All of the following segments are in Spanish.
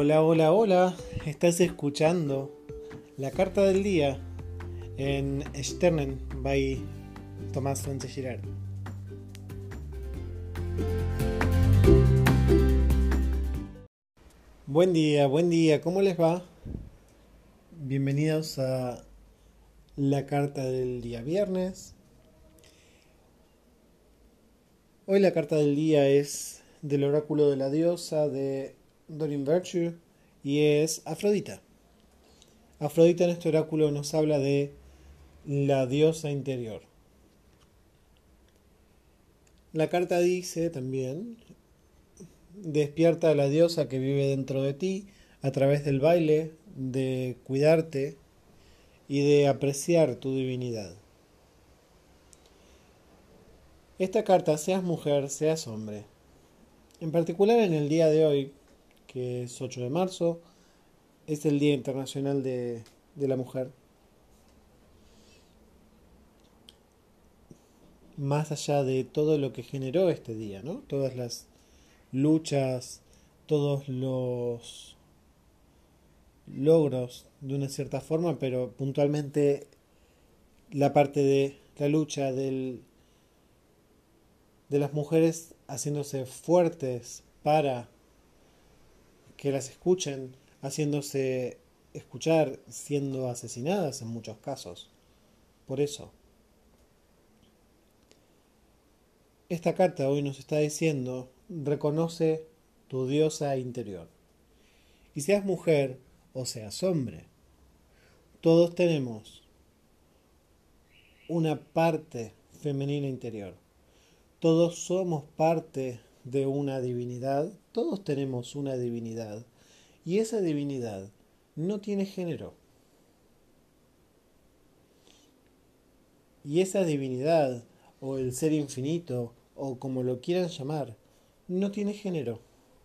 Hola, hola, hola. Estás escuchando la carta del día en Sternen by Tomás Sánchez Girard. Buen día, buen día, ¿cómo les va? Bienvenidos a la carta del día viernes. Hoy la carta del día es del oráculo de la diosa de Dorin Virtue y es Afrodita. Afrodita en este oráculo nos habla de la diosa interior. La carta dice también, despierta a la diosa que vive dentro de ti a través del baile, de cuidarte y de apreciar tu divinidad. Esta carta, seas mujer, seas hombre. En particular en el día de hoy, que es 8 de marzo, es el Día Internacional de, de la Mujer. Más allá de todo lo que generó este día, ¿no? Todas las luchas, todos los logros de una cierta forma, pero puntualmente la parte de la lucha del de las mujeres haciéndose fuertes para que las escuchen, haciéndose escuchar, siendo asesinadas en muchos casos. Por eso. Esta carta hoy nos está diciendo, reconoce tu diosa interior. Y seas mujer o seas hombre, todos tenemos una parte femenina interior. Todos somos parte de una divinidad, todos tenemos una divinidad, y esa divinidad no tiene género. Y esa divinidad, o el ser infinito, o como lo quieran llamar, no tiene género.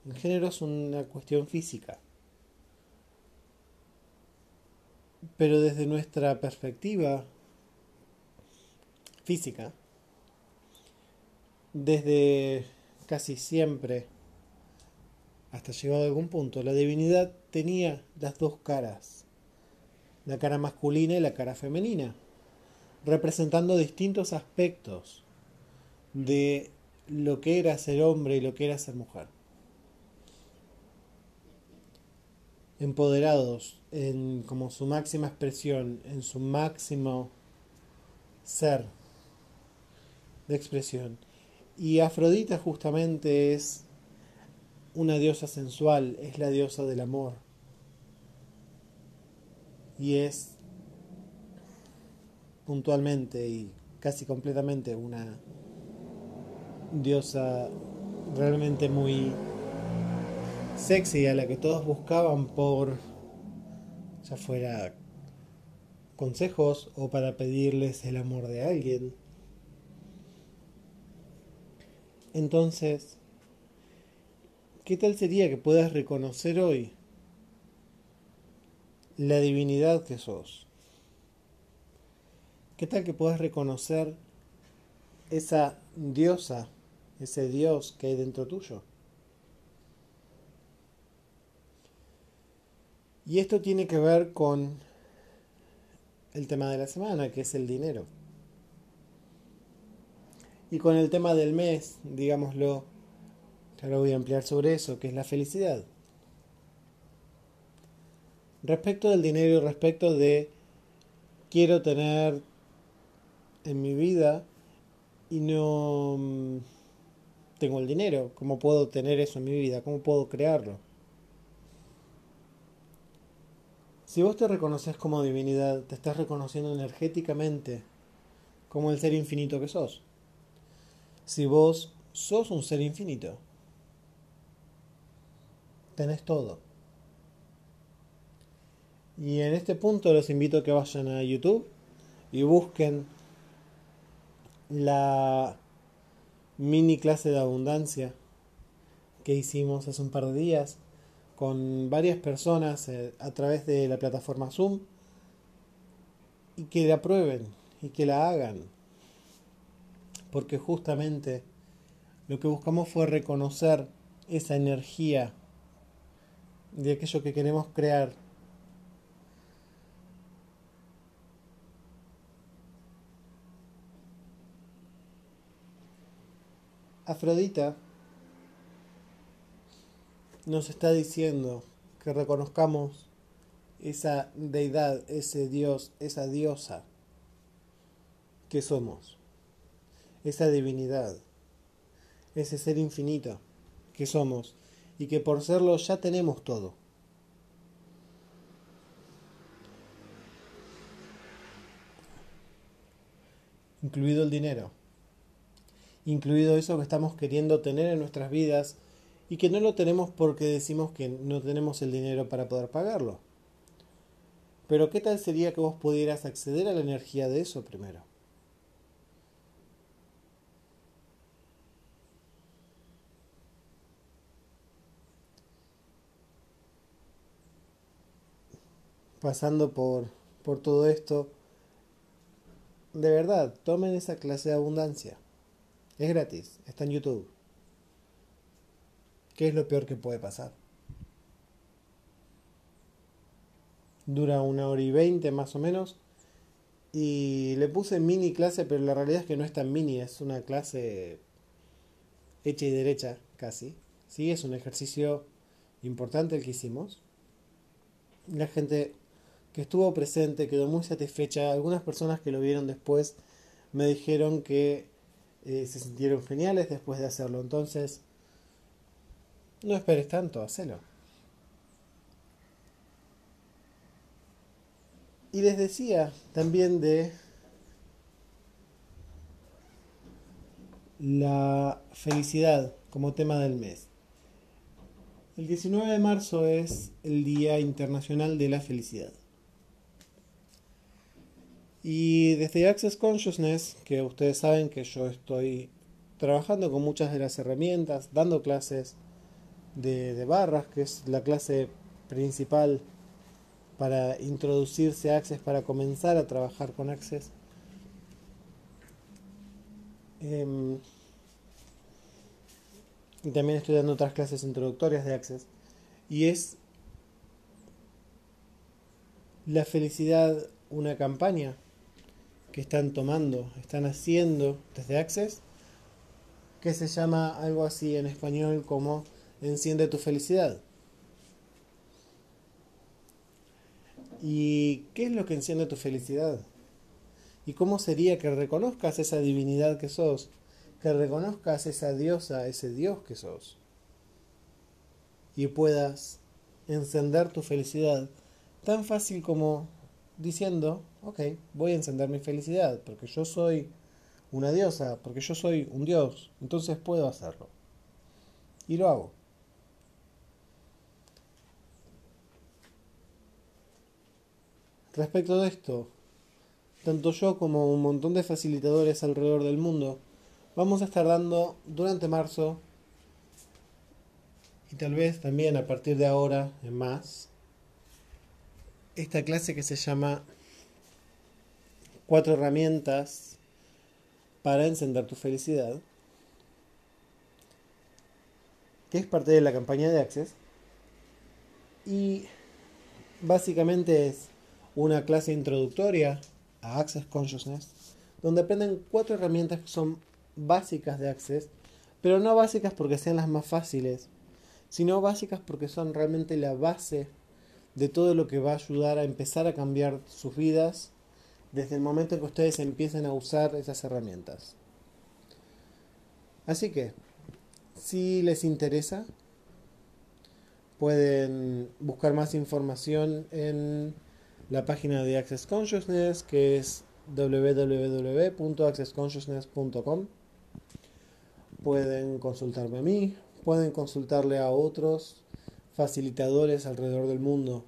El género es una cuestión física. Pero desde nuestra perspectiva física, desde casi siempre, hasta llegado a algún punto, la divinidad tenía las dos caras, la cara masculina y la cara femenina, representando distintos aspectos de lo que era ser hombre y lo que era ser mujer. Empoderados en como su máxima expresión, en su máximo ser de expresión y Afrodita justamente es una diosa sensual, es la diosa del amor. Y es puntualmente y casi completamente una diosa realmente muy sexy a la que todos buscaban por ya fuera consejos o para pedirles el amor de alguien. Entonces, ¿qué tal sería que puedas reconocer hoy la divinidad que sos? ¿Qué tal que puedas reconocer esa diosa, ese Dios que hay dentro tuyo? Y esto tiene que ver con el tema de la semana, que es el dinero. Y con el tema del mes, digámoslo, ahora voy a ampliar sobre eso, que es la felicidad. Respecto del dinero y respecto de quiero tener en mi vida y no mm, tengo el dinero, ¿cómo puedo tener eso en mi vida? ¿Cómo puedo crearlo? Si vos te reconoces como divinidad, te estás reconociendo energéticamente como el ser infinito que sos si vos sos un ser infinito? Tenés todo. Y en este punto los invito a que vayan a YouTube y busquen la mini clase de abundancia que hicimos hace un par de días con varias personas eh, a través de la plataforma Zoom y que la prueben y que la hagan porque justamente lo que buscamos fue reconocer esa energía de aquello que queremos crear. Afrodita nos está diciendo que reconozcamos esa deidad, ese dios, esa diosa que somos, esa divinidad, ese ser infinito que somos y que por serlo ya tenemos todo. Incluido el dinero, incluido eso que estamos queriendo tener en nuestras vidas y que no lo tenemos porque decimos que no tenemos el dinero para poder pagarlo. Pero ¿qué tal sería que vos pudieras acceder a la energía de eso primero? Pasando por, por todo esto, de verdad, tomen esa clase de abundancia. Es gratis, está en YouTube. ¿Qué es lo peor que puede pasar? Dura una hora y veinte más o menos. Y le puse mini clase, pero la realidad es que no es tan mini, es una clase hecha y derecha, casi. Sí, es un ejercicio importante el que hicimos. La gente que estuvo presente quedó muy satisfecha. Algunas personas que lo vieron después me dijeron que eh, se sintieron geniales después de hacerlo. Entonces, no esperes tanto, hacelo. Y les decía también de la felicidad como tema del mes. El 19 de marzo es el Día Internacional de la Felicidad. Y desde Access Consciousness, que ustedes saben que yo estoy trabajando con muchas de las herramientas, dando clases, de, barras, que es la clase principal para introducirse a Access, para comenzar a trabajar con Access. Em, y también estoy dando otras clases introductorias de Access. Y es la felicidad una campaña que están tomando, están haciendo desde Access, que se llama algo así en español como enciende tu felicidad. ¿Y qué es lo que enciende tu felicidad? ¿Y cómo sería que reconozcas esa divinidad que sos? Que reconozcas esa diosa, ese Dios que sos. Y puedas encender tu felicidad tan fácil como diciendo, ok, voy a encender mi felicidad, porque yo soy una diosa, porque yo soy un dios, entonces puedo hacerlo. Y lo hago. Respecto de esto, tanto yo como un montón de facilitadores alrededor del mundo vamos a estar dando durante marzo y tal vez también a partir de ahora en más esta clase que se llama cuatro herramientas para encender tu felicidad que es parte de la campaña de Access y básicamente es una clase introductoria a Access Consciousness, donde aprenden cuatro herramientas que son básicas de Access, pero no básicas porque sean las más fáciles, sino básicas porque son realmente la base de todo lo que va a ayudar a empezar a cambiar sus vidas desde el momento en que ustedes empiecen a usar esas herramientas. Así que, si les interesa, pueden buscar más información en la página de Access Consciousness que es www.accessconsciousness.com. Pueden consultarme a mí, pueden consultarle a otros facilitadores alrededor del mundo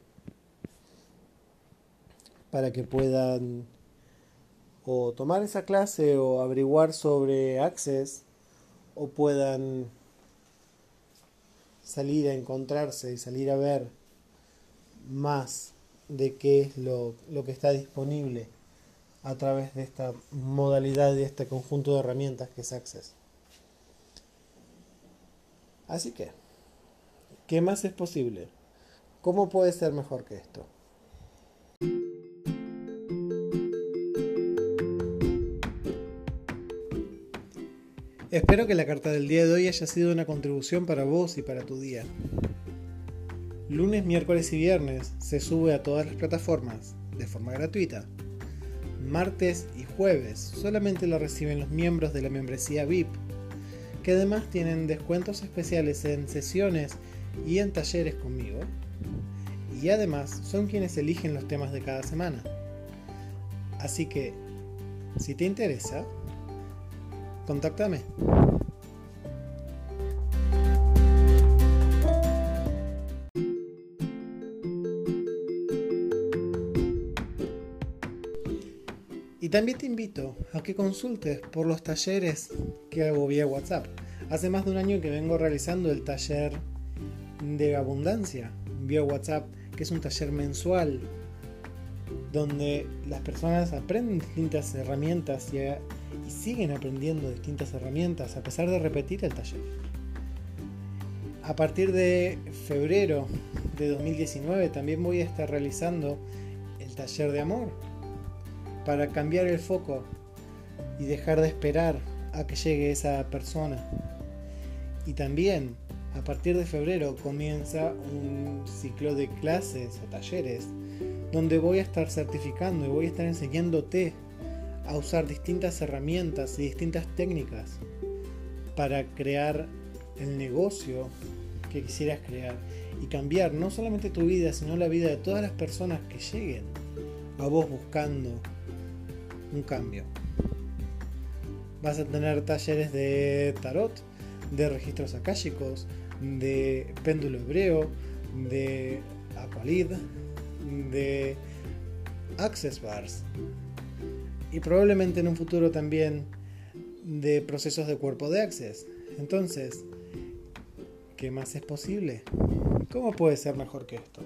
para que puedan o tomar esa clase o averiguar sobre Access o puedan salir a encontrarse y salir a ver más de qué es lo, que está disponible a través de esta modalidad y este conjunto de herramientas que es Access. Así que, ¿qué más es posible? ¿Cómo puede ser mejor que esto? Espero que la carta del día de hoy haya sido una contribución para vos y para tu día. Lunes, miércoles y viernes se sube a todas las plataformas de forma gratuita. Martes y jueves solamente lo reciben los miembros de la membresía VIP, que además tienen descuentos especiales en sesiones y en talleres conmigo. Y además son quienes eligen los temas de cada semana. Así que, si te interesa, contáctame. Y también te invito a que consultes por los talleres que hago vía WhatsApp. Hace más de un año que vengo realizando el taller de abundancia vía WhatsApp, que es un taller mensual donde las personas aprenden distintas herramientas y y siguen aprendiendo distintas herramientas a pesar de repetir el taller. A partir de febrero de 2019 también voy a estar realizando el taller de amor para cambiar el foco y dejar de esperar a que llegue esa persona. Y también a partir de febrero comienza un ciclo de clases o talleres donde voy a estar certificando y voy a estar enseñándote a usar distintas herramientas y distintas técnicas para crear el negocio que quisieras crear y cambiar no solamente tu vida, sino la vida de todas las personas que lleguen a vos buscando un cambio. Vas a tener talleres de tarot, de registros akáshicos, de péndulo hebreo, de aqualid, de access bars, y probablemente en un futuro también de procesos de cuerpo de Access. Entonces, ¿qué más es posible? ¿Cómo puede ser mejor que esto?